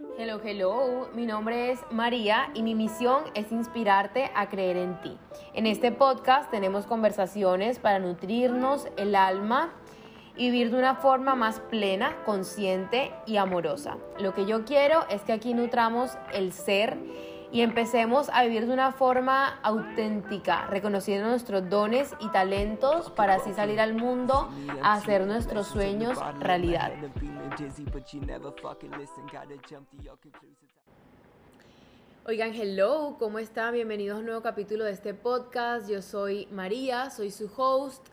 Hello, hello, mi nombre es María y mi misión es inspirarte a creer en ti. En este podcast tenemos conversaciones para nutrirnos el alma y vivir de una forma más plena, consciente y amorosa. Lo que yo quiero es que aquí nutramos el ser y empecemos a vivir de una forma auténtica, reconociendo nuestros dones y talentos para así salir al mundo a hacer nuestros sueños realidad. Oigan, hello, ¿cómo están? Bienvenidos a un nuevo capítulo de este podcast. Yo soy María, soy su host.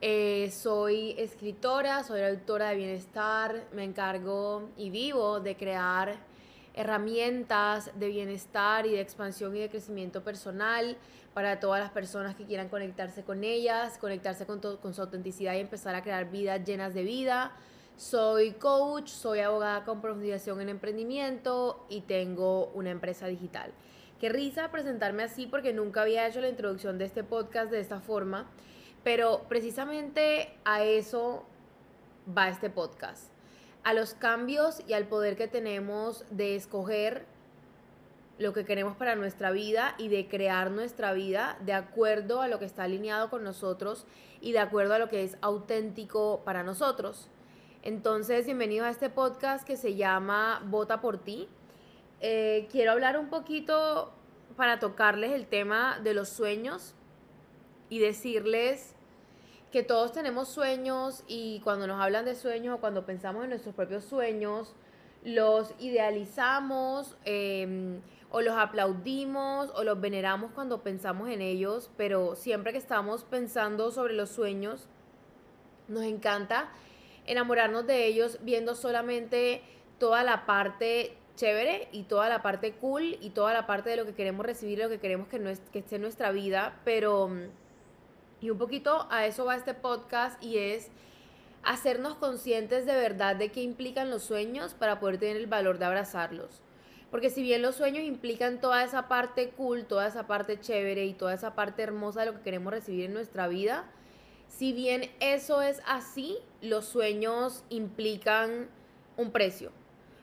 Eh, soy escritora, soy autora de bienestar, me encargo y vivo de crear herramientas de bienestar y de expansión y de crecimiento personal para todas las personas que quieran conectarse con ellas, conectarse con, con su autenticidad y empezar a crear vidas llenas de vida. Soy coach, soy abogada con profundización en emprendimiento y tengo una empresa digital. Qué risa presentarme así porque nunca había hecho la introducción de este podcast de esta forma, pero precisamente a eso va este podcast a los cambios y al poder que tenemos de escoger lo que queremos para nuestra vida y de crear nuestra vida de acuerdo a lo que está alineado con nosotros y de acuerdo a lo que es auténtico para nosotros. Entonces, bienvenido a este podcast que se llama Vota por ti. Eh, quiero hablar un poquito para tocarles el tema de los sueños y decirles que todos tenemos sueños y cuando nos hablan de sueños o cuando pensamos en nuestros propios sueños, los idealizamos em, o los aplaudimos o los veneramos cuando pensamos en ellos, pero siempre que estamos pensando sobre los sueños, nos encanta enamorarnos de ellos viendo solamente toda la parte chévere y toda la parte cool y toda la parte de lo que queremos recibir, lo que queremos que, no que esté en nuestra vida, pero y un poquito a eso va este podcast y es hacernos conscientes de verdad de qué implican los sueños para poder tener el valor de abrazarlos. Porque si bien los sueños implican toda esa parte cool, toda esa parte chévere y toda esa parte hermosa de lo que queremos recibir en nuestra vida, si bien eso es así, los sueños implican un precio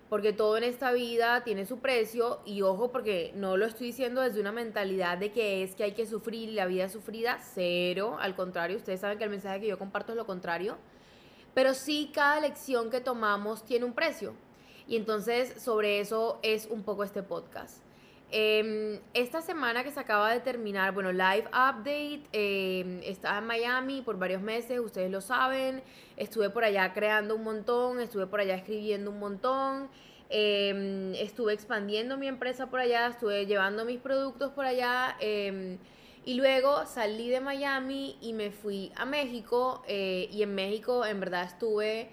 porque todo en esta vida tiene su precio y ojo porque no lo estoy diciendo desde una mentalidad de que es que hay que sufrir la vida sufrida, cero, al contrario, ustedes saben que el mensaje que yo comparto es lo contrario, pero sí cada lección que tomamos tiene un precio y entonces sobre eso es un poco este podcast. Em, esta semana que se acaba de terminar, bueno, live update, eh, estaba en Miami por varios meses, ustedes lo saben, estuve por allá creando un montón, estuve por allá escribiendo un montón, em, estuve expandiendo mi empresa por allá, estuve llevando mis productos por allá y luego salí de Miami y me fui a México eh, y en México en verdad estuve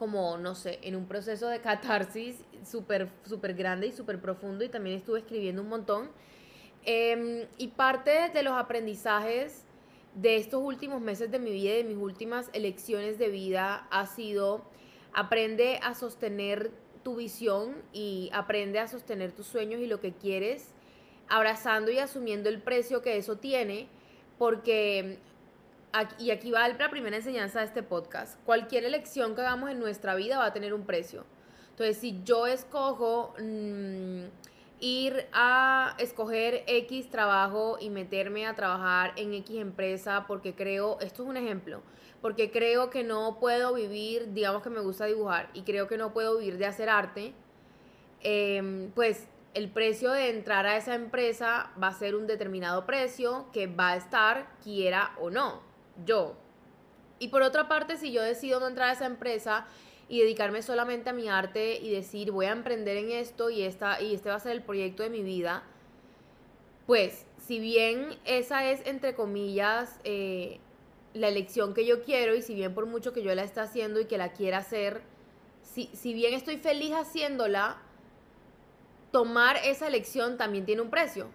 como, no sé, en un proceso de catarsis súper, súper grande y súper profundo y también estuve escribiendo un montón. Em, y parte de los aprendizajes de estos últimos meses de mi vida y de mis últimas elecciones de vida ha sido aprende a sostener tu visión y aprende a sostener tus sueños y lo que quieres, abrazando y asumiendo el precio que eso tiene, porque y aquí va la primera enseñanza de este podcast. Cualquier elección que hagamos en nuestra vida va a tener un precio. Entonces, si yo escojo mm, ir a escoger X trabajo y meterme a trabajar en X empresa porque creo, esto es un ejemplo, porque creo que no puedo vivir, digamos que me gusta dibujar y creo que no puedo vivir de hacer arte, em, pues el precio de entrar a esa empresa va a ser un determinado precio que va a estar quiera o no yo. Y por otra parte, si yo decido no entrar a esa empresa y dedicarme solamente a mi arte y decir voy a emprender en esto y, esta, y este va a ser el proyecto de mi vida, pues si bien esa es, entre comillas, eh, la elección que yo quiero y si bien por mucho que yo la esté haciendo y que la quiera hacer, si, si bien estoy feliz haciéndola, tomar esa elección también tiene un precio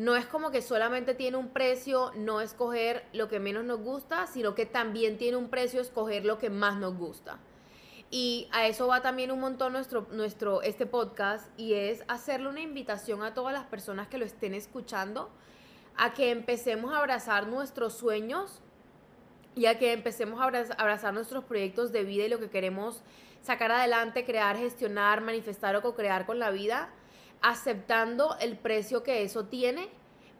no es como que solamente tiene un precio no escoger lo que menos nos gusta, sino que también tiene un precio escoger lo que más nos gusta. Y a eso va también un montón nuestro, nuestro, este podcast y es hacerle una invitación a todas las personas que lo estén escuchando a que empecemos a abrazar nuestros sueños y a que empecemos a abrazar nuestros proyectos de vida y lo que queremos sacar adelante, crear, gestionar, manifestar o co-crear con la vida, aceptando el precio que eso tiene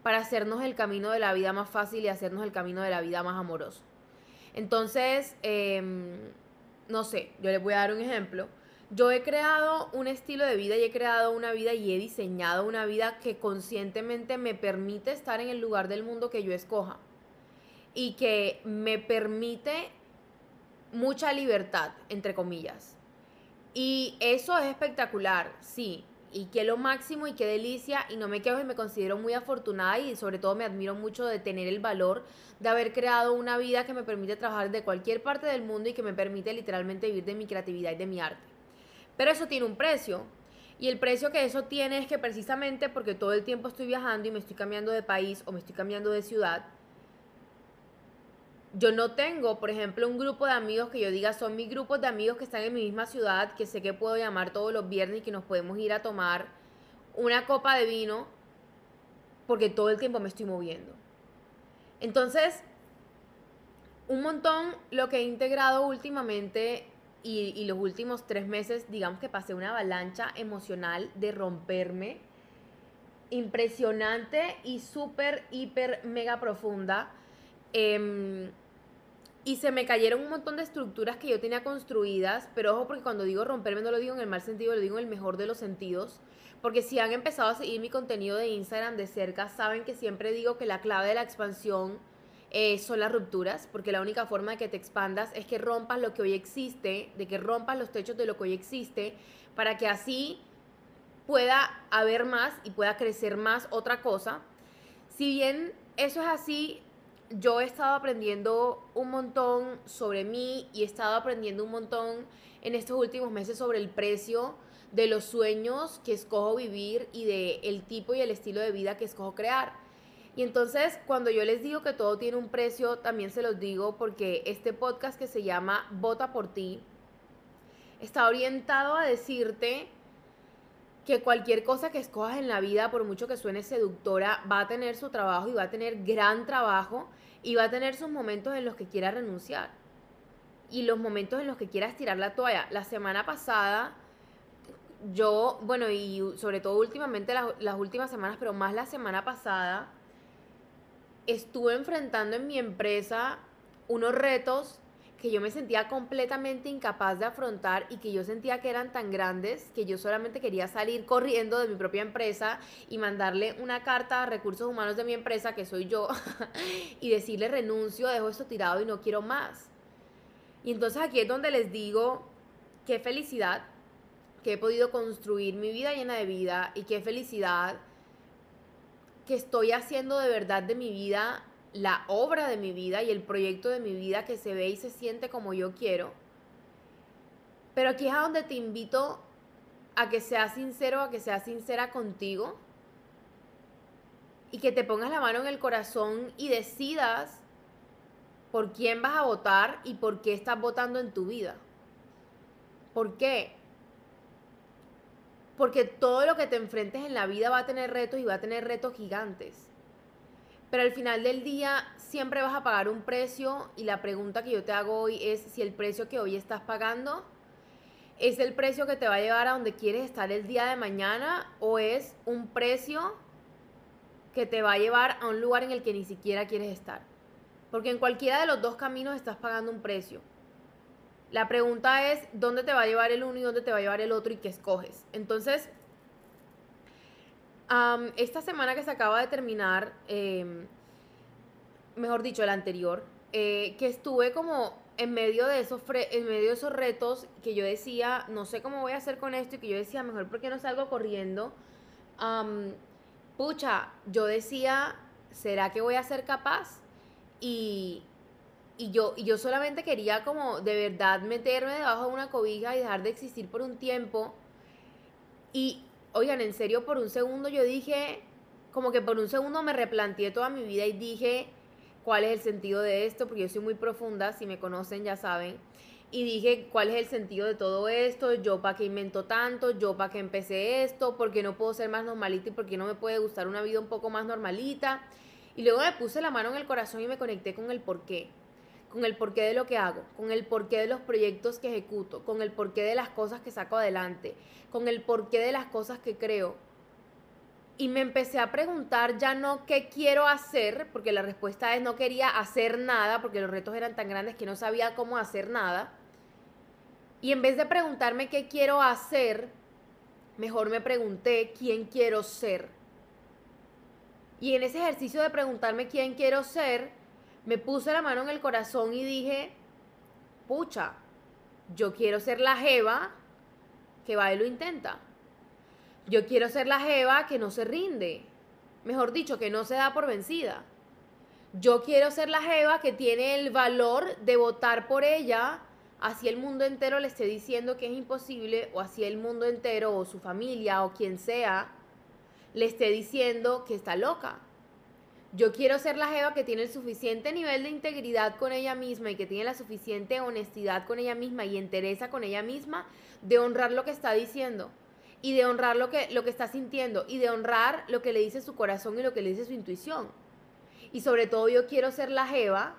para hacernos el camino de la vida más fácil y hacernos el camino de la vida más amoroso. Entonces, em, no sé, yo les voy a dar un ejemplo. Yo he creado un estilo de vida y he creado una vida y he diseñado una vida que conscientemente me permite estar en el lugar del mundo que yo escoja y que me permite mucha libertad, entre comillas. Y eso es espectacular, sí. Y que lo máximo y qué delicia. Y no me quejo y me considero muy afortunada y sobre todo me admiro mucho de tener el valor de haber creado una vida que me permite trabajar de cualquier parte del mundo y que me permite literalmente vivir de mi creatividad y de mi arte. Pero eso tiene un precio. Y el precio que eso tiene es que precisamente porque todo el tiempo estoy viajando y me estoy cambiando de país o me estoy cambiando de ciudad, yo no tengo, por ejemplo, un grupo de amigos que yo diga son mis grupos de amigos que están en mi misma ciudad, que sé que puedo llamar todos los viernes y que nos podemos ir a tomar una copa de vino, porque todo el tiempo me estoy moviendo. Entonces, un montón lo que he integrado últimamente y, los últimos tres meses, digamos que pasé una avalancha emocional de romperme impresionante y súper, hiper, mega profunda. Eh, y se me cayeron un montón de estructuras que yo tenía construidas, pero ojo porque cuando digo romperme no lo digo en el mal sentido, lo digo en el mejor de los sentidos, porque si han empezado a seguir mi contenido de Instagram de cerca, saben que siempre digo que la clave de la expansión eh, son las rupturas, porque la única forma de que te expandas es que rompas lo que hoy existe, de que rompas los techos de lo que hoy existe, para que así pueda haber más y pueda crecer más otra cosa. Si bien eso es así, yo he estado aprendiendo un montón sobre mí y he estado aprendiendo un montón en estos últimos meses sobre el precio de los sueños que escojo vivir y de el tipo y el estilo de vida que escojo crear. Y entonces, cuando yo les digo que todo tiene un precio, también se los digo porque este podcast que se llama Vota por ti está orientado a decirte que cualquier cosa que escojas en la vida, por mucho que suene seductora, va a tener su trabajo y va a tener gran trabajo y va a tener sus momentos en los que quieras renunciar y los momentos en los que quieras tirar la toalla. La semana pasada, yo, bueno, y sobre todo últimamente las, las últimas semanas, pero más la semana pasada, estuve enfrentando en mi empresa unos retos que yo me sentía completamente incapaz de afrontar y que yo sentía que eran tan grandes que yo solamente quería salir corriendo de mi propia empresa y mandarle una carta a recursos humanos de mi empresa, que soy yo, y decirle renuncio, dejo esto tirado y no quiero más. Y entonces aquí es donde les digo, qué felicidad que he podido construir mi vida llena de vida y qué felicidad que estoy haciendo de verdad de mi vida la obra de mi vida y el proyecto de mi vida que se ve y se siente como yo quiero. Pero aquí es a donde te invito a que seas sincero, a que seas sincera contigo y que te pongas la mano en el corazón y decidas por quién vas a votar y por qué estás votando en tu vida. ¿Por qué? Porque todo lo que te enfrentes en la vida va a tener retos y va a tener retos gigantes. Pero al final del día siempre vas a pagar un precio y la pregunta que yo te hago hoy es si el precio que hoy estás pagando es el precio que te va a llevar a donde quieres estar el día de mañana o es un precio que te va a llevar a un lugar en el que ni siquiera quieres estar. Porque en cualquiera de los dos caminos estás pagando un precio. La pregunta es dónde te va a llevar el uno y dónde te va a llevar el otro y qué escoges. Entonces, esta semana que se acaba de terminar, em, mejor dicho, la anterior, eh, que estuve como en medio de esos en medio de esos retos que yo decía, no sé cómo voy a hacer con esto y que yo decía, mejor porque no salgo corriendo. pucha, yo decía, ¿será que voy a ser capaz? Y, y yo, y yo solamente quería como de verdad meterme debajo de una cobija y dejar de existir por un tiempo. Y oigan, en serio, por un segundo yo dije, como que por un segundo me replanteé toda mi vida y dije, ¿cuál es el sentido de esto? Porque yo soy muy profunda, si me conocen ya saben. Y dije, ¿cuál es el sentido de todo esto? ¿Yo para qué invento tanto? ¿Yo para qué empecé esto? ¿Por qué no puedo ser más normalita y por qué no me puede gustar una vida un poco más normalita? Y luego me puse la mano en el corazón y me conecté con el por qué. Con el porqué de lo que hago, con el porqué de los proyectos que ejecuto, con el porqué de las cosas que saco adelante, con el porqué de las cosas que creo. Y me empecé a preguntar ya no qué quiero hacer, porque la respuesta es no quería hacer nada, porque los retos eran tan grandes que no sabía cómo hacer nada. Y en vez de preguntarme qué quiero hacer, mejor me pregunté quién quiero ser. Y en ese ejercicio de preguntarme quién quiero ser, me puse la mano en el corazón y dije, pucha, yo quiero ser la jeva que va y lo intenta. Yo quiero ser la jeva que no se rinde. Mejor dicho, que no se da por vencida. Yo quiero ser la jeva que tiene el valor de votar por ella, así el mundo entero le esté diciendo que es imposible, o así el mundo entero, o su familia, o quien sea, le esté diciendo que está loca. Yo quiero ser la jeva que tiene el suficiente nivel de integridad con ella misma y que tiene la suficiente honestidad con ella misma y entereza con ella misma de honrar lo que está diciendo y de honrar lo que, lo que está sintiendo y de honrar lo que le dice su corazón y lo que le dice su intuición. Y sobre todo yo quiero ser la jeva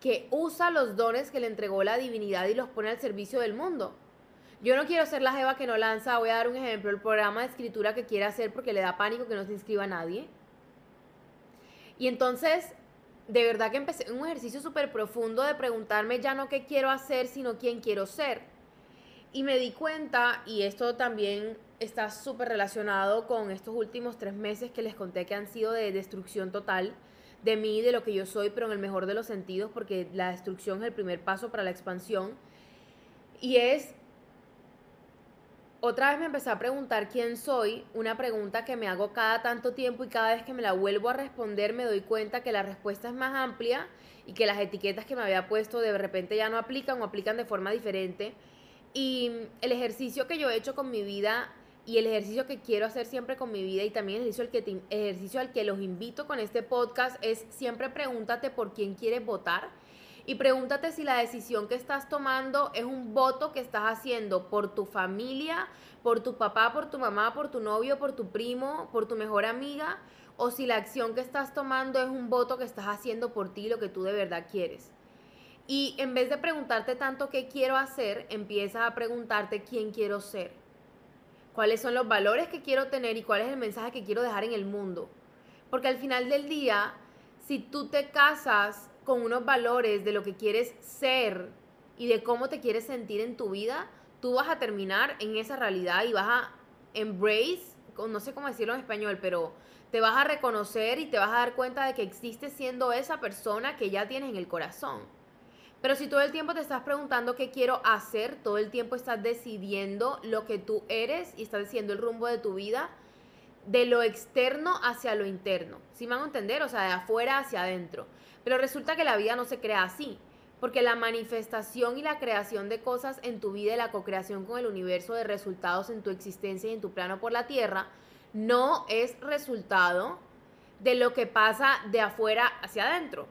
que usa los dones que le entregó la divinidad y los pone al servicio del mundo. Yo no quiero ser la jeva que no lanza, voy a dar un ejemplo, el programa de escritura que quiere hacer porque le da pánico que no se inscriba nadie y entonces, de verdad que empecé un ejercicio súper profundo de preguntarme ya no qué quiero hacer, sino quién quiero ser. Y me di cuenta, y esto también está súper relacionado con estos últimos tres meses que les conté que han sido de destrucción total de mí, de lo que yo soy, pero en el mejor de los sentidos, porque la destrucción es el primer paso para la expansión. Y es otra vez me empecé a preguntar quién soy, una pregunta que me hago cada tanto tiempo y cada vez que me la vuelvo a responder me doy cuenta que la respuesta es más amplia y que las etiquetas que me había puesto de repente ya no aplican o aplican de forma diferente. Y el ejercicio que yo he hecho con mi vida y el ejercicio que quiero hacer siempre con mi vida y también el ejercicio al que, ejercicio al que los invito con este podcast es siempre pregúntate por quién quieres votar y pregúntate si la decisión que estás tomando es un voto que estás haciendo por tu familia, por tu papá, por tu mamá, por tu novio, por tu primo, por tu mejor amiga, o si la acción que estás tomando es un voto que estás haciendo por ti, lo que tú de verdad quieres. Y en vez de preguntarte tanto qué quiero hacer, empiezas a preguntarte quién quiero ser. Cuáles son los valores que quiero tener y cuál es el mensaje que quiero dejar en el mundo. Porque al final del día, si tú te casas con unos valores de lo que quieres ser y de cómo te quieres sentir en tu vida, tú vas a terminar en esa realidad y vas a embrace, no sé cómo decirlo en español, pero te vas a reconocer y te vas a dar cuenta de que existes siendo esa persona que ya tienes en el corazón. Pero si todo el tiempo te estás preguntando qué quiero hacer, todo el tiempo estás decidiendo lo que tú eres y estás diciendo el rumbo de tu vida, de lo externo hacia lo interno. ¿Sí me van a entender? O sea, de afuera hacia adentro. Pero resulta que la vida no se crea así, porque la manifestación y la creación de cosas en tu vida y la co-creación con el universo de resultados en tu existencia y en tu plano por la tierra no es resultado de lo que pasa de afuera hacia adentro.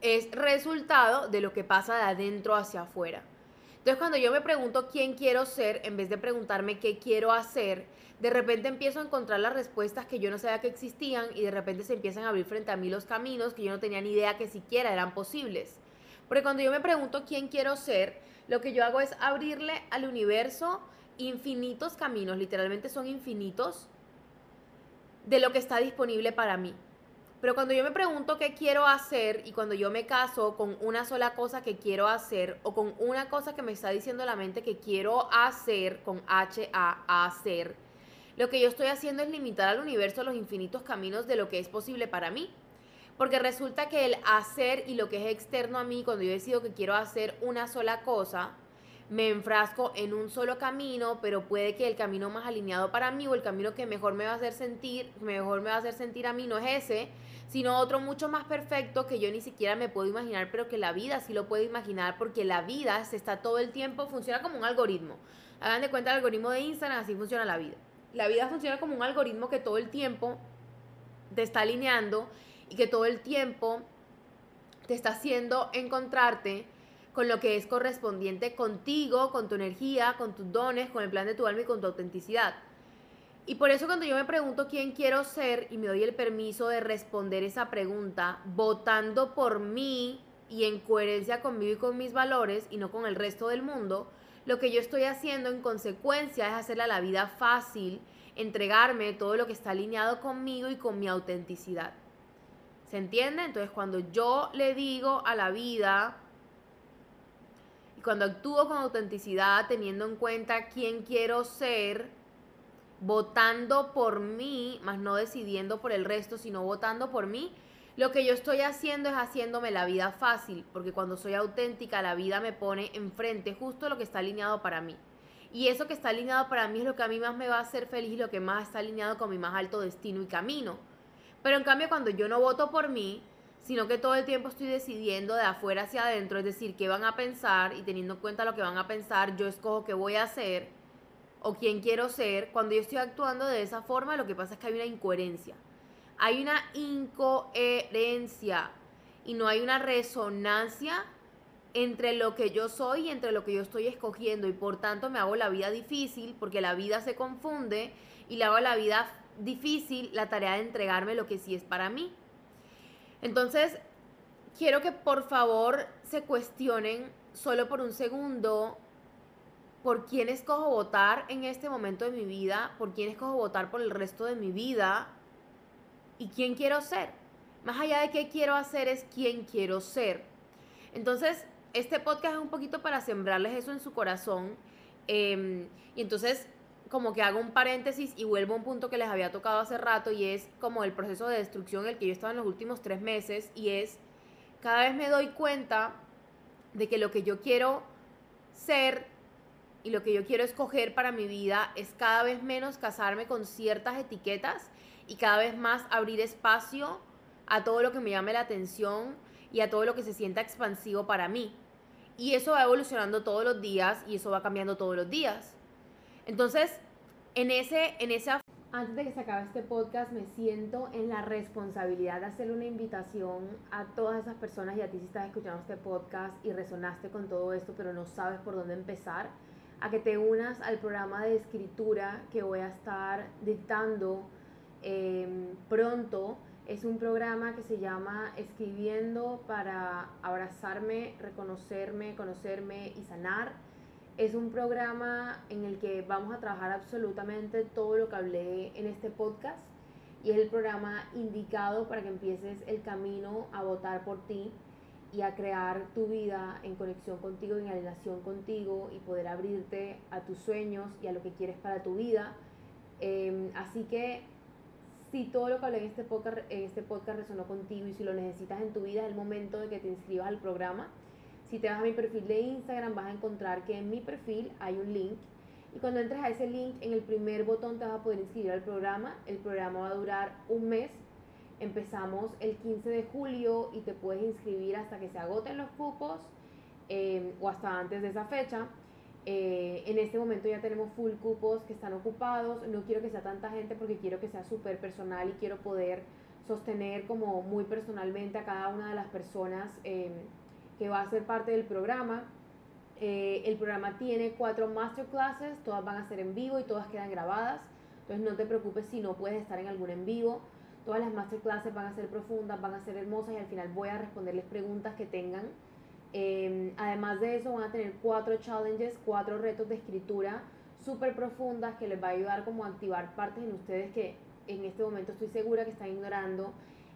Es resultado de lo que pasa de adentro hacia afuera. Entonces cuando yo me pregunto quién quiero ser, en vez de preguntarme qué quiero hacer, de repente empiezo a encontrar las respuestas que yo no sabía que existían y de repente se empiezan a abrir frente a mí los caminos que yo no tenía ni idea que siquiera eran posibles. Porque cuando yo me pregunto quién quiero ser, lo que yo hago es abrirle al universo infinitos caminos, literalmente son infinitos, de lo que está disponible para mí. Pero cuando yo me pregunto qué quiero hacer y cuando yo me caso con una sola cosa que quiero hacer o con una cosa que me está diciendo la mente que quiero hacer con H A hacer, lo que yo estoy haciendo es limitar al universo los infinitos caminos de lo que es posible para mí. Porque resulta que el hacer y lo que es externo a mí, cuando yo decido que quiero hacer una sola cosa, me enfrasco en un solo camino, pero puede que el camino más alineado para mí o el camino que mejor me va a hacer sentir, mejor me va a hacer sentir a mí no es ese, sino otro mucho más perfecto que yo ni siquiera me puedo imaginar, pero que la vida sí lo puede imaginar porque la vida se está todo el tiempo, funciona como un algoritmo. Hagan de cuenta el algoritmo de Instagram, así funciona la vida. La vida funciona como un algoritmo que todo el tiempo te está alineando y que todo el tiempo te está haciendo encontrarte con lo que es correspondiente contigo, con tu energía, con tus dones, con el plan de tu alma y con tu autenticidad. Y por eso cuando yo me pregunto quién quiero ser y me doy el permiso de responder esa pregunta, votando por mí, y en coherencia conmigo y con mis valores y no con el resto del mundo, lo que yo estoy haciendo en consecuencia es hacerle la vida fácil, entregarme todo lo que está alineado conmigo y con mi autenticidad. ¿Se entiende? Entonces cuando yo le digo a la vida y cuando actúo con autenticidad, teniendo en cuenta quién quiero ser, votando por mí, más no decidiendo por el resto, sino votando por mí, lo que yo estoy haciendo es haciéndome la vida fácil, porque cuando soy auténtica, la vida me pone enfrente justo lo que está alineado para mí. Y eso que está alineado para mí es lo que a mí más me va a hacer feliz y lo que más está alineado con mi más alto destino y camino. Pero en cambio, cuando yo no voto por mí, sino que todo el tiempo estoy decidiendo de afuera hacia adentro, es decir, qué van a pensar y teniendo en cuenta lo que van a pensar, yo escojo qué voy a hacer o quién quiero ser. Cuando yo estoy actuando de esa forma, lo que pasa es que hay una incoherencia hay una incoherencia y no hay una resonancia entre lo que yo soy y entre lo que yo estoy escogiendo y por tanto me hago la vida difícil porque la vida se confunde y le hago la vida difícil la tarea de entregarme lo que sí es para mí. Entonces, quiero que por favor se cuestionen solo por un segundo por quién escojo votar en este momento de mi vida, por quién escojo votar por el resto de mi vida y quién quiero ser. Más allá de qué quiero hacer es quién quiero ser. Entonces, este podcast es un poquito para sembrarles eso en su corazón. Em, y entonces, como que hago un paréntesis y vuelvo a un punto que les había tocado hace rato y es como el proceso de destrucción en el que yo estaba en los últimos tres meses y es, cada vez me doy cuenta de que lo que yo quiero ser y lo que yo quiero escoger para mi vida es cada vez menos casarme con ciertas etiquetas y cada vez más abrir espacio a todo lo que me llame la atención y a todo lo que se sienta expansivo para mí. Y eso va evolucionando todos los días y eso va cambiando todos los días. Entonces, en ese, en esa... Antes de que se acabe este podcast, me siento en la responsabilidad de hacerle una invitación a todas esas personas y a ti si estás escuchando este podcast y resonaste con todo esto, pero no sabes por dónde empezar, a que te unas al programa de escritura que voy a estar dictando Em, pronto. Es un programa que se llama Escribiendo para abrazarme, reconocerme, conocerme y sanar. Es un programa en el que vamos a trabajar absolutamente todo lo que hablé en este podcast y es el programa indicado para que empieces el camino a votar por ti y a crear tu vida en conexión contigo, en alineación contigo y poder abrirte a tus sueños y a lo que quieres para tu vida. Em, así que si todo lo que hablé en este, podcast, en este podcast resonó contigo y si lo necesitas en tu vida, es el momento de que te inscribas al programa. Si te vas a mi perfil de Instagram, vas a encontrar que en mi perfil hay un link. Y cuando entres a ese link, en el primer botón te vas a poder inscribir al programa. El programa va a durar un mes. Empezamos el 15 de julio y te puedes inscribir hasta que se agoten los cupos eh, o hasta antes de esa fecha. Eh, en este momento ya tenemos full cupos que están ocupados. No quiero que sea tanta gente porque quiero que sea súper personal y quiero poder sostener como muy personalmente a cada una de las personas em, que va a ser parte del programa. Eh, el programa tiene cuatro masterclasses, todas van a ser en vivo y todas quedan grabadas. Entonces no te preocupes si no puedes estar en algún en vivo. Todas las masterclasses van a ser profundas, van a ser hermosas y al final voy a responderles preguntas que tengan Em, además de eso van a tener cuatro challenges, cuatro retos de escritura súper profundas que les va a ayudar como a activar partes en ustedes que en este momento estoy segura que están ignorando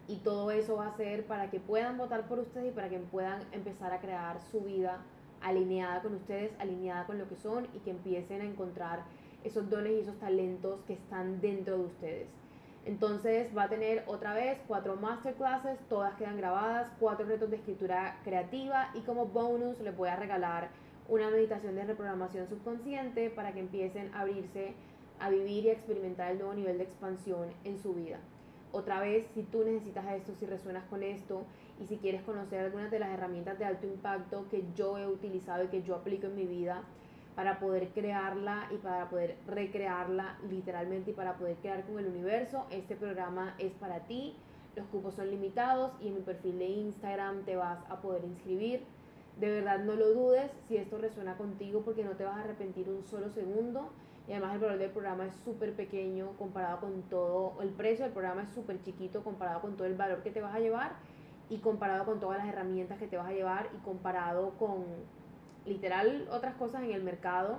y todo eso va a ser para que puedan votar por ustedes y para que puedan empezar a crear su vida alineada con ustedes, alineada con lo que son y que empiecen a encontrar esos dones y esos talentos que están dentro de ustedes. Entonces va a tener otra vez cuatro masterclasses, todas quedan grabadas, cuatro retos de escritura creativa y como bonus les voy a regalar una meditación de reprogramación subconsciente para que empiecen a abrirse a vivir y a experimentar el nuevo nivel de expansión en su vida. Otra vez, si tú necesitas esto, si resuenas con esto y si quieres conocer algunas de las herramientas de alto impacto que yo he utilizado y que yo aplico en mi vida, para poder crearla y para poder recrearla literalmente y para poder crear con el universo. Este programa es para ti, los cupos son limitados y en mi perfil de Instagram te vas a poder inscribir. De verdad no lo dudes si esto resuena contigo porque no te vas a arrepentir un solo segundo. Y además el valor del programa es súper pequeño comparado con todo, el precio del programa es súper chiquito comparado con todo el valor que te vas a llevar. y comparado con todas las herramientas que te vas a llevar y comparado con literal otras cosas en el mercado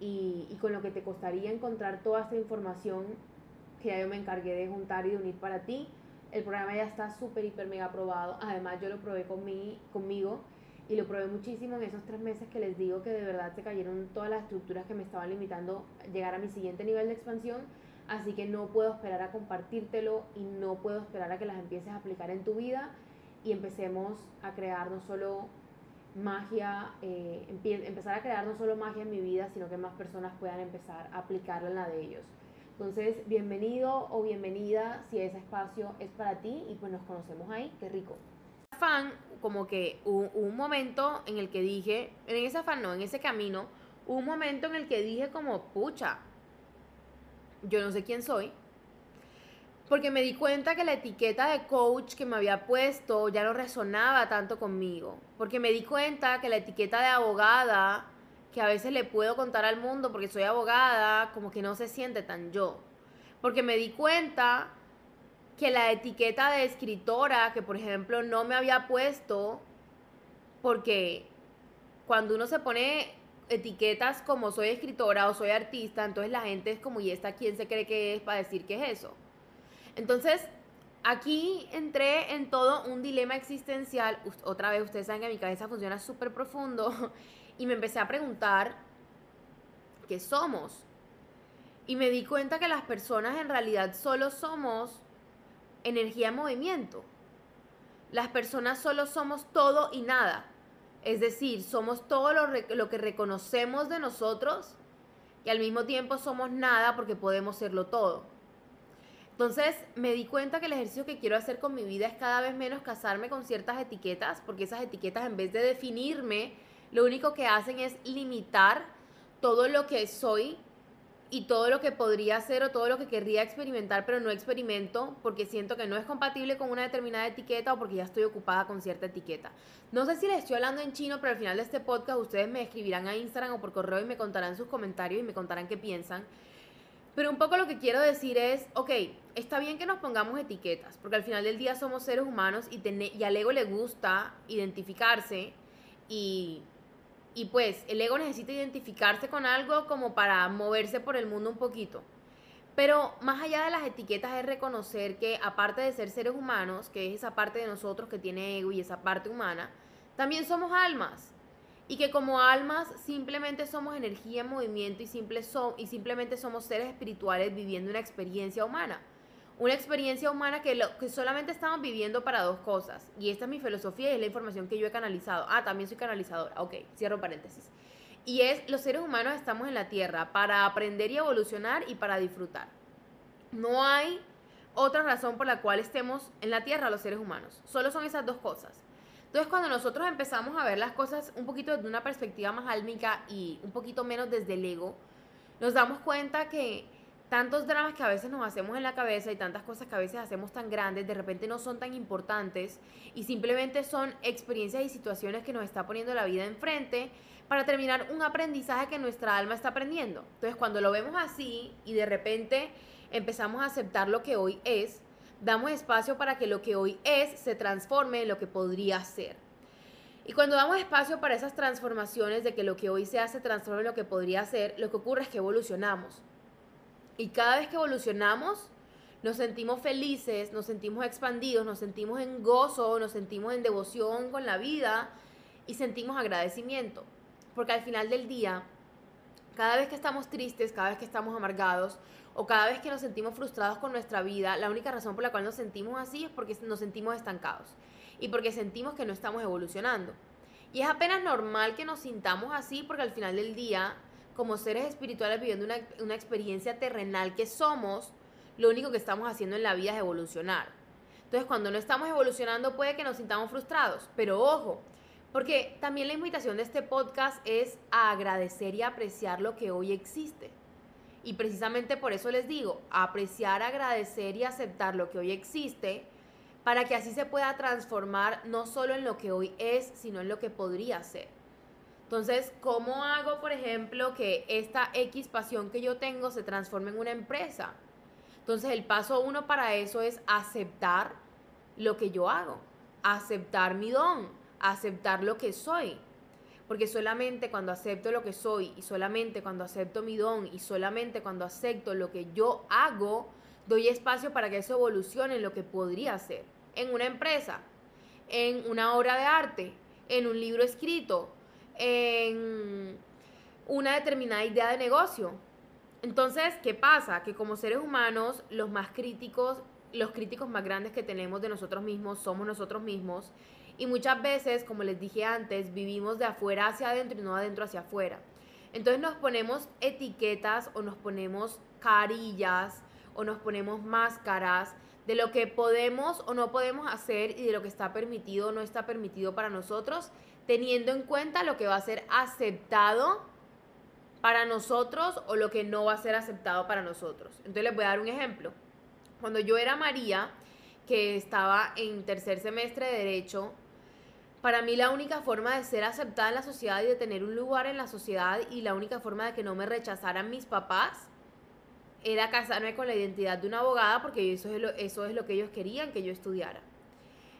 y, y con lo que te costaría encontrar toda esta información que ya yo me encargué de juntar y de unir para ti. El programa ya está súper, hiper, mega probado. Además, yo lo probé con mi, conmigo y lo probé muchísimo en esos tres meses que les digo que de verdad se cayeron todas las estructuras que me estaban limitando llegar a mi siguiente nivel de expansión. Así que no puedo esperar a compartírtelo y no puedo esperar a que las empieces a aplicar en tu vida y empecemos a crear no solo magia, eh, empezar a crear no solo magia en mi vida, sino que más personas puedan empezar a aplicarla en la de ellos. Entonces, bienvenido o bienvenida si ese espacio es para ti y pues nos conocemos ahí, qué rico. Fan, como que un, un momento en el que dije, en ese afán no, en ese camino, un momento en el que dije como, pucha, yo no sé quién soy, porque me di cuenta que la etiqueta de coach que me había puesto ya no resonaba tanto conmigo, porque me di cuenta que la etiqueta de abogada que a veces le puedo contar al mundo porque soy abogada, como que no se siente tan yo. Porque me di cuenta que la etiqueta de escritora, que por ejemplo no me había puesto, porque cuando uno se pone etiquetas como soy escritora o soy artista, entonces la gente es como, ¿y esta quién se cree que es para decir que es eso? Entonces, aquí entré en todo un dilema existencial. Otra vez, ustedes saben que mi cabeza funciona súper profundo. y me empecé a preguntar qué somos. Y me di cuenta que las personas en realidad solo somos energía en movimiento. Las personas solo somos todo y nada. Es decir, somos todo lo, lo, que reconocemos de nosotros y al mismo tiempo somos nada porque podemos serlo todo. Entonces me di cuenta que el ejercicio que quiero hacer con mi vida es cada vez menos casarme con ciertas etiquetas, porque esas etiquetas en vez de definirme, lo único que hacen es limitar todo lo que soy y todo lo que podría ser o todo lo que querría experimentar, pero no experimento porque siento que no es compatible con una determinada etiqueta o porque ya estoy ocupada con cierta etiqueta. No sé si les estoy hablando en chino, pero al final de este podcast ustedes me escribirán a Instagram o por correo y me contarán sus comentarios y me contarán qué piensan. Pero un poco lo que quiero decir es, ok, está bien que nos pongamos etiquetas, porque al final del día somos seres humanos y, y al ego le gusta identificarse y y pues el ego necesita identificarse con algo como para moverse por el mundo un poquito. Pero más allá de las etiquetas es reconocer que aparte de ser seres humanos, que es esa parte de nosotros que tiene ego y esa parte humana, también somos almas. Y que como almas simplemente somos energía en movimiento y, simple y simplemente somos seres espirituales viviendo una experiencia humana una experiencia humana que, que solamente estamos viviendo para dos cosas. Y esta es mi filosofía y es la información que yo he canalizado. Ah, también soy canalizadora. Ok, cierro paréntesis. Y es, los seres humanos estamos en la Tierra para aprender y evolucionar y para disfrutar. No hay otra razón por la cual estemos en la Tierra los seres humanos. Solo son esas dos cosas. Entonces, cuando nosotros empezamos a ver las cosas un poquito desde una perspectiva más álmica y un poquito menos desde el ego, nos damos cuenta que tantos dramas que a veces nos hacemos en la cabeza y tantas cosas que a veces hacemos tan grandes, de repente no son tan importantes y simplemente son experiencias y situaciones que nos está poniendo la vida enfrente para terminar un aprendizaje que nuestra alma está aprendiendo. Entonces, cuando lo vemos así y de repente empezamos a aceptar lo que hoy es, damos espacio para que lo que hoy es se transforme en lo que podría ser. Y cuando damos espacio para esas transformaciones de que lo que hoy se hace transforme en lo que podría ser, lo que ocurre es que evolucionamos. Y cada vez que evolucionamos, nos sentimos felices, nos sentimos expandidos, nos sentimos en gozo, nos sentimos en devoción con la vida y sentimos agradecimiento. Porque al final del día, cada vez que estamos tristes, cada vez que estamos amargados o cada vez que nos sentimos frustrados con nuestra vida, la única razón por la cual nos sentimos así es porque nos sentimos estancados y porque sentimos que no estamos evolucionando. Y es apenas normal que nos sintamos así porque al final del día como seres espirituales viviendo una, una experiencia terrenal que somos, lo único que estamos haciendo en la vida es evolucionar. Entonces, cuando no estamos evolucionando, puede que nos sintamos frustrados. Pero ojo, porque también la invitación de este podcast es a agradecer y apreciar lo que hoy existe. Y precisamente por eso les digo, apreciar, agradecer y aceptar lo que hoy existe, para que así se pueda transformar no solo en lo que hoy es, sino en lo que podría ser. Entonces, ¿cómo hago, por ejemplo, que esta X pasión que yo tengo se transforme en una empresa? Entonces, el paso uno para eso es aceptar lo que yo hago, aceptar mi don, aceptar lo que soy. Porque solamente cuando acepto lo que soy y solamente cuando acepto mi don y solamente cuando acepto lo que yo hago, doy espacio para que eso evolucione en lo que podría ser. En una empresa, en una obra de arte, en un libro escrito, en una determinada idea de negocio. Entonces, ¿qué pasa? Que como seres humanos, los más críticos, los críticos más grandes que tenemos de nosotros mismos somos nosotros mismos. Y muchas veces, como les dije antes, vivimos de afuera hacia adentro y no de adentro hacia afuera. Entonces nos ponemos etiquetas o nos ponemos carillas o nos ponemos máscaras de lo que podemos o no podemos hacer y de lo que está permitido o no está permitido para nosotros, teniendo en cuenta lo que va a ser aceptado para nosotros o lo que no va a ser aceptado para nosotros. Entonces les voy a dar un ejemplo. Cuando yo era María, que estaba en tercer semestre de Derecho, para mí la única forma de ser aceptada en la sociedad y de tener un lugar en la sociedad y la única forma de que no me rechazaran mis papás era casarme con la identidad de una abogada porque eso es lo, que ellos querían que yo estudiara.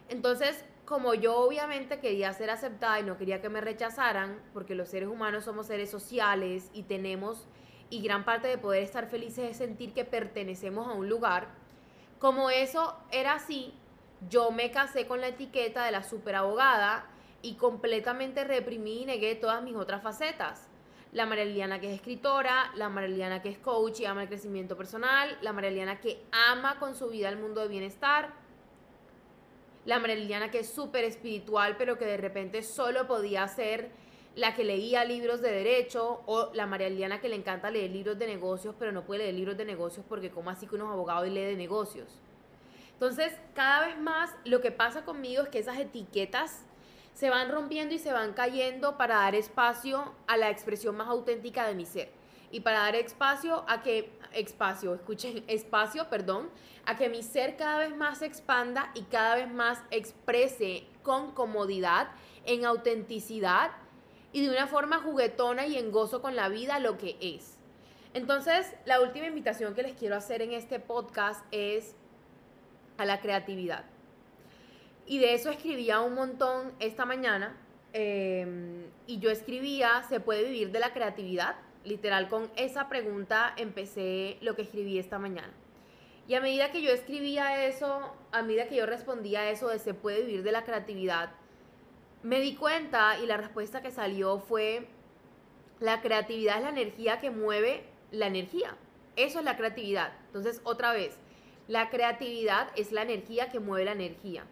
Entonces, como yo obviamente quería ser aceptada y no quería que me rechazaran, porque los seres humanos somos seres sociales y tenemos, y gran parte de poder estar felices es sentir que pertenecemos a un lugar, como eso era así, yo me casé con la etiqueta de la superabogada y completamente reprimí y negué todas mis otras facetas. La Mareliana que es escritora, la Mareliana que es coach y ama el crecimiento personal, la Mareliana que ama con su vida el mundo de bienestar, la Mareliana que es súper espiritual, pero que de repente solo podía ser la que leía libros de derecho, o la Marieliana que le encanta leer libros de negocios, pero no puede leer libros de negocios porque como así que uno es abogado y lee de negocios. Entonces, cada vez más lo que pasa conmigo es que esas etiquetas se van rompiendo y se van cayendo para dar espacio a la expresión más auténtica de mi ser y para dar espacio a que espacio, escuchen, espacio, perdón, a que mi ser cada vez más se expanda y cada vez más exprese con comodidad, en autenticidad y de una forma juguetona y en gozo con la vida lo que es. Entonces, la última invitación que les quiero hacer en este podcast es a la creatividad. Y de eso escribía un montón esta mañana. Em, y yo escribía, ¿se puede vivir de la creatividad? Literal, con esa pregunta empecé lo que escribí esta mañana. Y a medida que yo escribía eso, a medida que yo respondía eso de se puede vivir de la creatividad, me di cuenta y la respuesta que salió fue, la creatividad es la energía que mueve la energía. Eso es la creatividad. Entonces, otra vez, la creatividad es la energía que mueve la energía.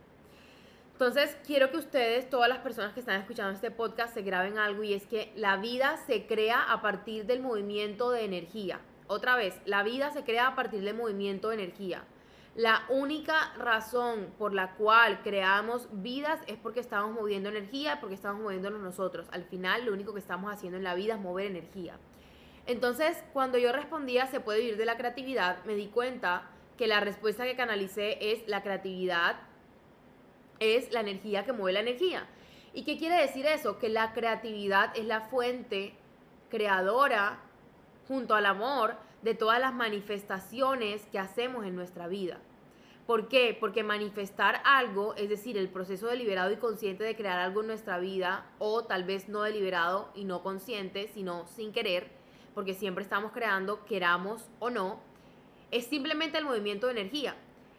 Entonces, quiero que ustedes, todas las personas que están escuchando este podcast, se graben algo y es que la vida se crea a partir del movimiento de energía. Otra vez, la vida se crea a partir del movimiento de energía. La única razón por la cual creamos vidas es porque estamos moviendo energía, porque estamos moviéndonos nosotros. Al final, lo único que estamos haciendo en la vida es mover energía. Entonces, cuando yo respondía, se puede vivir de la creatividad, me di cuenta que la respuesta que canalicé es la creatividad es la energía que mueve la energía. ¿Y qué quiere decir eso? Que la creatividad es la fuente creadora junto al amor de todas las manifestaciones que hacemos en nuestra vida. ¿Por qué? Porque manifestar algo, es decir, el proceso deliberado y consciente de crear algo en nuestra vida, o tal vez no deliberado y no consciente, sino sin querer, porque siempre estamos creando, queramos o no, es simplemente el movimiento de energía.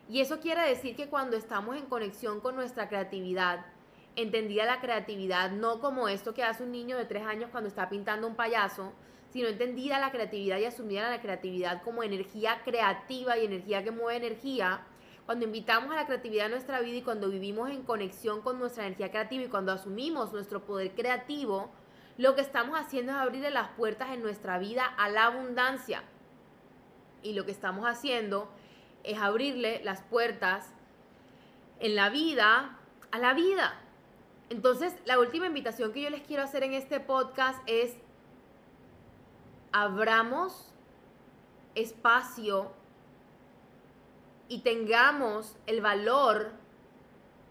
Y eso quiere decir que cuando estamos en conexión con nuestra creatividad, entendida la creatividad no como esto que hace un niño de tres años cuando está pintando un payaso, sino entendida la creatividad y asumida la creatividad como energía creativa y energía que mueve energía, cuando invitamos a la creatividad a nuestra vida y cuando vivimos en conexión con nuestra energía creativa y cuando asumimos nuestro poder creativo, lo que estamos haciendo es abrirle las puertas en nuestra vida a la abundancia. Y lo que estamos haciendo es abrirle las puertas en la vida a la vida. Entonces, la última invitación que yo les quiero hacer en este podcast es abramos espacio y tengamos el valor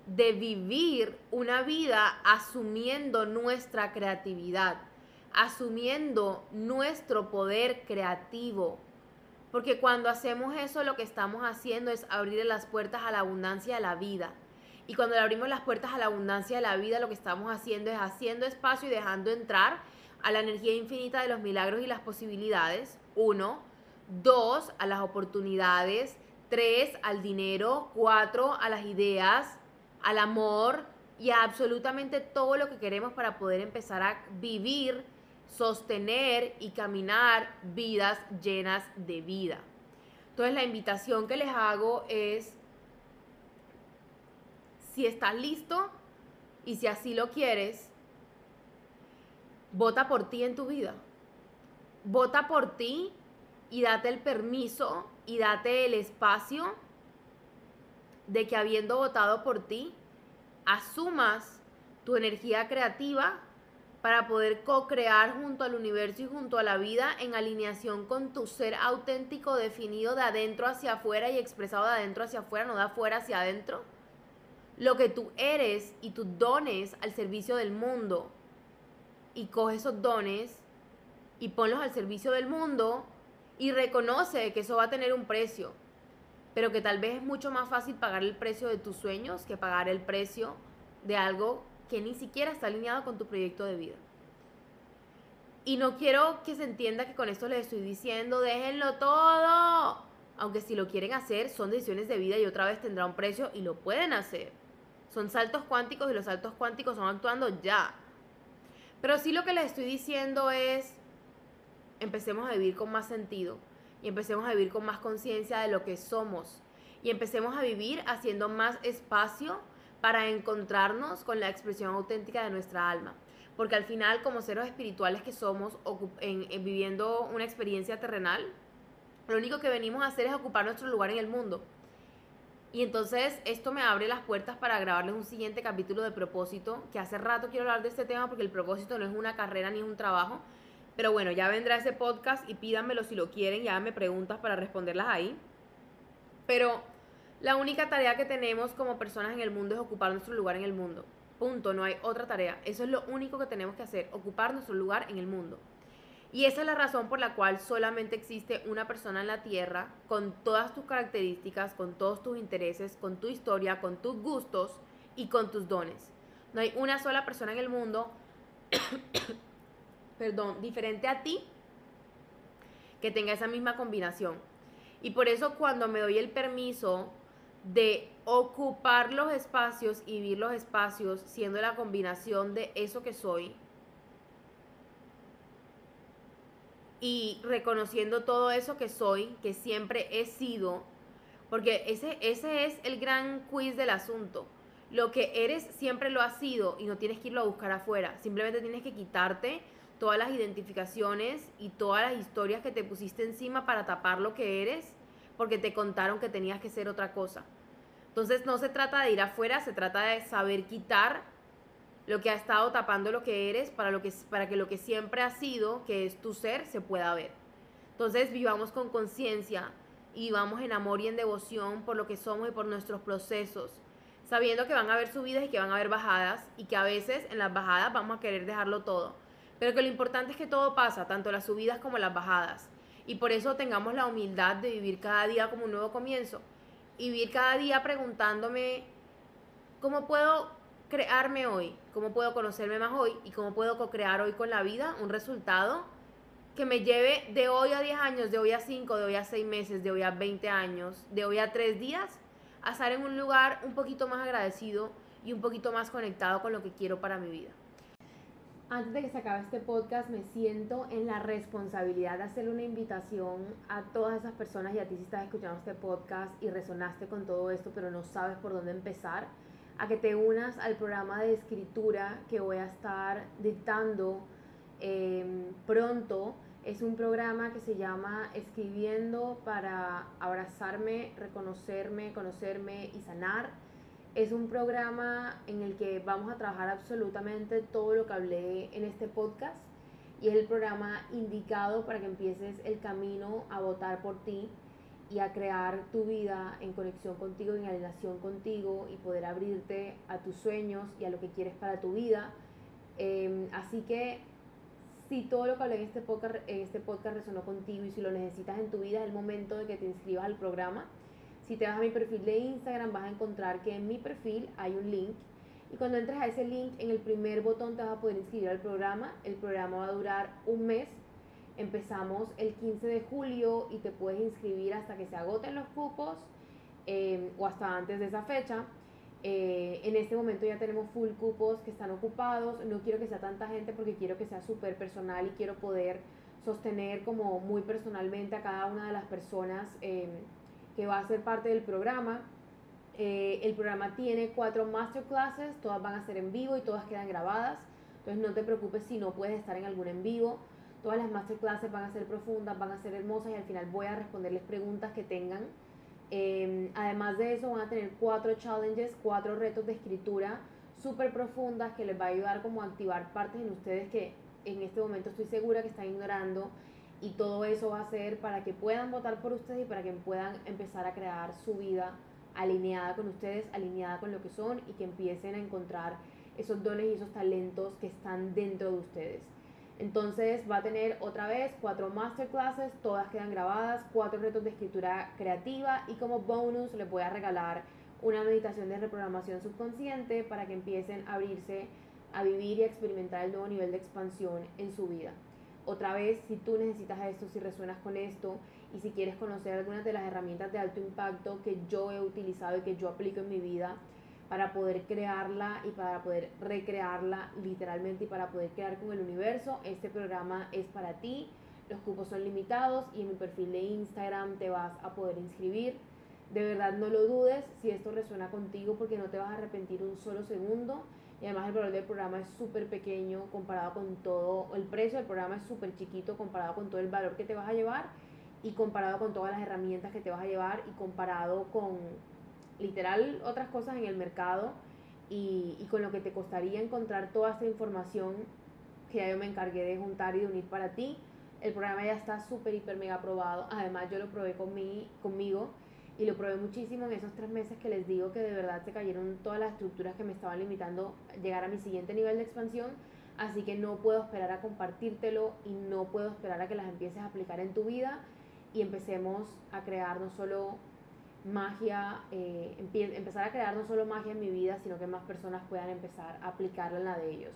de vivir una vida asumiendo nuestra creatividad, asumiendo nuestro poder creativo, porque cuando hacemos eso, lo que estamos haciendo es abrir las puertas a la abundancia de la vida. Y cuando le abrimos las puertas a la abundancia de la vida, lo que estamos haciendo es haciendo espacio y dejando entrar a la energía infinita de los milagros y las posibilidades. Uno. Dos, a las oportunidades. Tres, al dinero. Cuatro, a las ideas, al amor y a absolutamente todo lo que queremos para poder empezar a vivir, sostener y caminar vidas llenas de vida. Entonces la invitación que les hago es, si estás listo y si así lo quieres, vota por ti en tu vida. Vota por ti y date el permiso y date el espacio de que habiendo votado por ti, asumas tu energía creativa para poder co-crear junto al universo y junto a la vida en alineación con tu ser auténtico definido de adentro hacia afuera y expresado de adentro hacia afuera, no de afuera hacia adentro. Lo que tú eres y tus dones al servicio del mundo. Y coge esos dones y ponlos al servicio del mundo y reconoce que eso va a tener un precio, pero que tal vez es mucho más fácil pagar el precio de tus sueños que pagar el precio de algo que ni siquiera está alineado con tu proyecto de vida. Y no quiero que se entienda que con esto les estoy diciendo, déjenlo todo. Aunque si lo quieren hacer, son decisiones de vida y otra vez tendrá un precio y lo pueden hacer. Son saltos cuánticos y los saltos cuánticos son actuando ya. Pero sí lo que les estoy diciendo es, empecemos a vivir con más sentido y empecemos a vivir con más conciencia de lo que somos y empecemos a vivir haciendo más espacio para encontrarnos con la expresión auténtica de nuestra alma. Porque al final, como seres espirituales que somos, en, viviendo una experiencia terrenal, lo único que venimos a hacer es ocupar nuestro lugar en el mundo. Y entonces esto me abre las puertas para grabarles un siguiente capítulo de propósito, que hace rato quiero hablar de este tema porque el propósito no es una carrera ni es un trabajo. Pero bueno, ya vendrá ese podcast y pídanmelo si lo quieren, ya me preguntas para responderlas ahí. Pero la única tarea que tenemos como personas en el mundo es ocupar nuestro lugar en el mundo. Punto, no hay otra tarea. Eso es lo único que tenemos que hacer, ocupar nuestro lugar en el mundo. Y esa es la razón por la cual solamente existe una persona en la Tierra con todas tus características, con todos tus intereses, con tu historia, con tus gustos y con tus dones. No hay una sola persona en el mundo, perdón, diferente a ti que tenga esa misma combinación. Y por eso cuando me doy el permiso de ocupar los espacios y vivir los espacios siendo la combinación de eso que soy y reconociendo todo eso que soy, que siempre he sido, porque ese, ese es el gran quiz del asunto. Lo que eres siempre lo has sido y no tienes que irlo a buscar afuera, simplemente tienes que quitarte todas las identificaciones y todas las historias que te pusiste encima para tapar lo que eres porque te contaron que tenías que ser otra cosa. Entonces no se trata de ir afuera, se trata de saber quitar lo que ha estado tapando lo que eres para, lo que, para que lo que siempre ha sido, que es tu ser, se pueda ver. Entonces vivamos con conciencia y vivamos en amor y en devoción por lo que somos y por nuestros procesos, sabiendo que van a haber subidas y que van a haber bajadas y que a veces en las bajadas vamos a querer dejarlo todo. Pero que lo importante es que todo pasa, tanto las subidas como las bajadas. Y por eso tengamos la humildad de vivir cada día como un nuevo comienzo y vivir cada día preguntándome cómo puedo crearme hoy, cómo puedo conocerme más hoy y cómo puedo co-crear hoy con la vida un resultado que me lleve de hoy a 10 años, de hoy a 5, de hoy a 6 meses, de hoy a 20 años, de hoy a 3 días, a estar en un lugar un poquito más agradecido y un poquito más conectado con lo que quiero para mi vida. Antes de que se acabe este podcast, me siento en la responsabilidad de hacerle una invitación a todas esas personas y a ti si estás escuchando este podcast y resonaste con todo esto, pero no sabes por dónde empezar, a que te unas al programa de escritura que voy a estar dictando em, pronto. Es un programa que se llama Escribiendo para abrazarme, reconocerme, conocerme y sanar es un programa en el que vamos a trabajar absolutamente todo lo que hablé en este podcast y es el programa indicado para que empieces el camino a votar por ti y a crear tu vida en conexión contigo, en alineación contigo y poder abrirte a tus sueños y a lo que quieres para tu vida. Em, así que si todo lo que hablé en este, podcast, en este podcast resonó contigo y si lo necesitas en tu vida, es el momento de que te inscribas al programa. Si te vas a mi perfil de Instagram vas a encontrar que en mi perfil hay un link y cuando entres a ese link en el primer botón te vas a poder inscribir al programa. El programa va a durar un mes. Empezamos el 15 de julio y te puedes inscribir hasta que se agoten los cupos eh, o hasta antes de esa fecha. Eh, en este momento ya tenemos full cupos que están ocupados. No quiero que sea tanta gente porque quiero que sea súper personal y quiero poder sostener como muy personalmente a cada una de las personas. Eh, que va a ser parte del programa. Eh, el programa tiene cuatro masterclasses, todas van a ser en vivo y todas quedan grabadas. Entonces no te preocupes si no puedes estar en algún en vivo. Todas las masterclasses van a ser profundas, van a ser hermosas y al final voy a responderles preguntas que tengan. Em, además de eso van a tener cuatro challenges, cuatro retos de escritura súper profundas que les va a ayudar como a activar partes en ustedes que en este momento estoy segura que están ignorando y todo eso va a ser para que puedan votar por ustedes y para que puedan empezar a crear su vida alineada con ustedes, alineada con lo que son y que empiecen a encontrar esos dones y esos talentos que están dentro de ustedes. Entonces va a tener otra vez cuatro masterclasses, todas quedan grabadas, cuatro retos de escritura creativa y como bonus les voy a regalar una meditación de reprogramación subconsciente para que empiecen a abrirse a vivir y a experimentar el nuevo nivel de expansión en su vida otra vez, si tú necesitas esto, si resuenas con esto y si quieres conocer algunas de las herramientas de alto impacto que yo he utilizado y que yo aplico en mi vida para poder crearla y para poder recrearla literalmente y para poder crear con el universo, este programa es para ti. Los cupos son limitados y en mi perfil de Instagram te vas a poder inscribir. De verdad no lo dudes si esto resuena contigo porque no te vas a arrepentir un solo segundo y además el valor del programa es súper pequeño comparado con todo, el precio del programa es súper chiquito comparado con todo el valor que te vas a llevar y comparado con todas las herramientas que te vas a llevar y comparado con literal otras cosas en el mercado y, y con lo que te costaría encontrar toda esta información que ya yo me encargué de juntar y de unir para ti. El programa ya está súper, hiper, mega aprobado. Además yo lo probé con mi, conmigo y lo probé muchísimo en esos tres meses que les digo que de verdad se cayeron todas las estructuras que me estaban limitando llegar a mi siguiente nivel de expansión. Así que no puedo esperar a compartírtelo y no puedo esperar a que las empieces a aplicar en tu vida y empecemos a crear no solo magia, eh, empezar a crear no solo magia en mi vida, sino que más personas puedan empezar a aplicarla en la de ellos.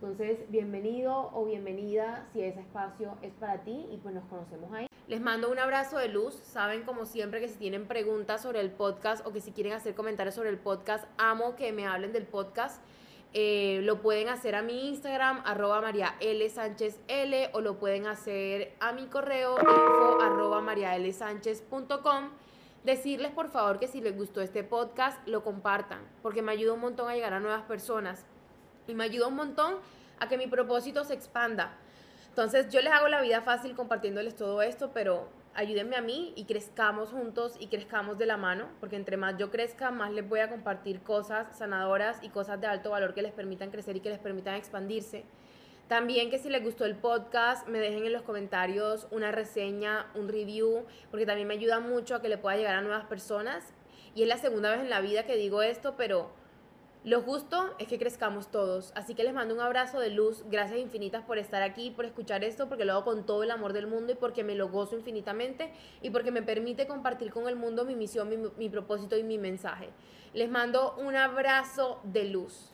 Entonces, bienvenido o bienvenida si ese espacio es para ti y pues nos conocemos ahí. Les mando un abrazo de luz. Saben como siempre que si tienen preguntas sobre el podcast o que si quieren hacer comentarios sobre el podcast, amo que me hablen del podcast. Eh, lo pueden hacer a mi Instagram, arroba María L. Sánchez L, o lo pueden hacer a mi correo, info arroba María L. Sánchez.com. Decirles por favor que si les gustó este podcast, lo compartan, porque me ayuda un montón a llegar a nuevas personas y me ayuda un montón a que mi propósito se expanda. Entonces yo les hago la vida fácil compartiéndoles todo esto, pero ayúdenme a mí y crezcamos juntos y crezcamos de la mano, porque entre más yo crezca, más les voy a compartir cosas sanadoras y cosas de alto valor que les permitan crecer y que les permitan expandirse. También que si les gustó el podcast, me dejen en los comentarios una reseña, un review, porque también me ayuda mucho a que le pueda llegar a nuevas personas. Y es la segunda vez en la vida que digo esto, pero lo justo es que crezcamos todos, así que les mando un abrazo de luz, gracias infinitas por estar aquí, por escuchar esto, porque lo hago con todo el amor del mundo y porque me lo gozo infinitamente y porque me permite compartir con el mundo mi misión, mi, mi propósito y mi mensaje. Les mando un abrazo de luz.